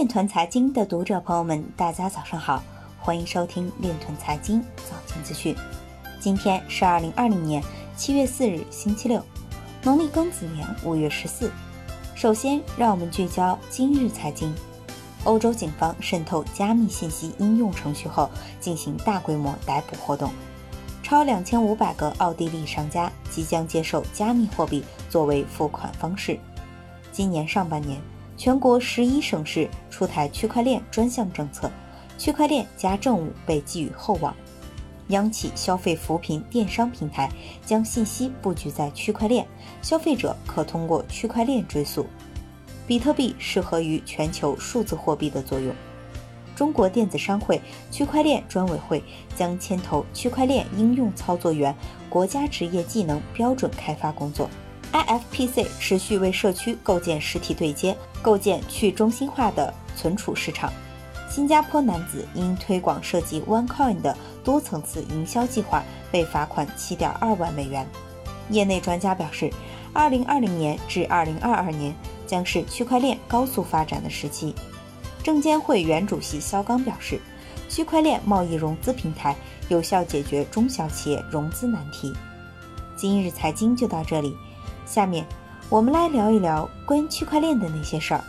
链团财经的读者朋友们，大家早上好，欢迎收听链团财经早间资讯。今天是二零二零年七月四日，星期六，农历庚子年五月十四。首先，让我们聚焦今日财经。欧洲警方渗透加密信息应用程序后，进行大规模逮捕活动，超两千五百个奥地利商家即将接受加密货币作为付款方式。今年上半年，全国十一省市出台区块链专项政策，区块链加政务被寄予厚望。央企消费扶贫电商平台将信息布局在区块链，消费者可通过区块链追溯。比特币适合于全球数字货币的作用。中国电子商会区块链专委会将牵头区块链应用操作员国家职业技能标准开发工作。IFPC 持续为社区构建实体对接，构建去中心化的存储市场。新加坡男子因推广涉及 OneCoin 的多层次营销计划，被罚款7.2万美元。业内专家表示，2020年至2022年将是区块链高速发展的时期。证监会原主席肖钢表示，区块链贸易融资平台有效解决中小企业融资难题。今日财经就到这里，下面我们来聊一聊关于区块链的那些事儿。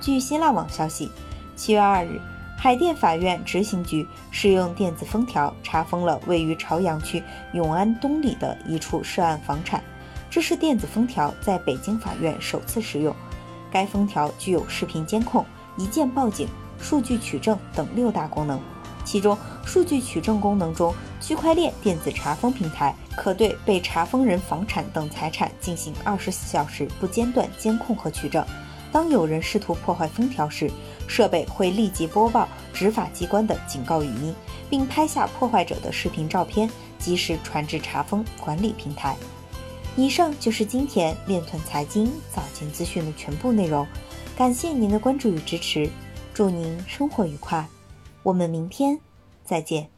据新浪网消息。七月二日，海淀法院执行局使用电子封条查封了位于朝阳区永安东里的一处涉案房产。这是电子封条在北京法院首次使用。该封条具有视频监控、一键报警、数据取证等六大功能。其中，数据取证功能中，区块链电子查封平台可对被查封人房产等财产进行二十四小时不间断监控和取证。当有人试图破坏封条时，设备会立即播报执法机关的警告语音，并拍下破坏者的视频照片，及时传至查封管理平台。以上就是今天链团财经早间资讯的全部内容，感谢您的关注与支持，祝您生活愉快，我们明天再见。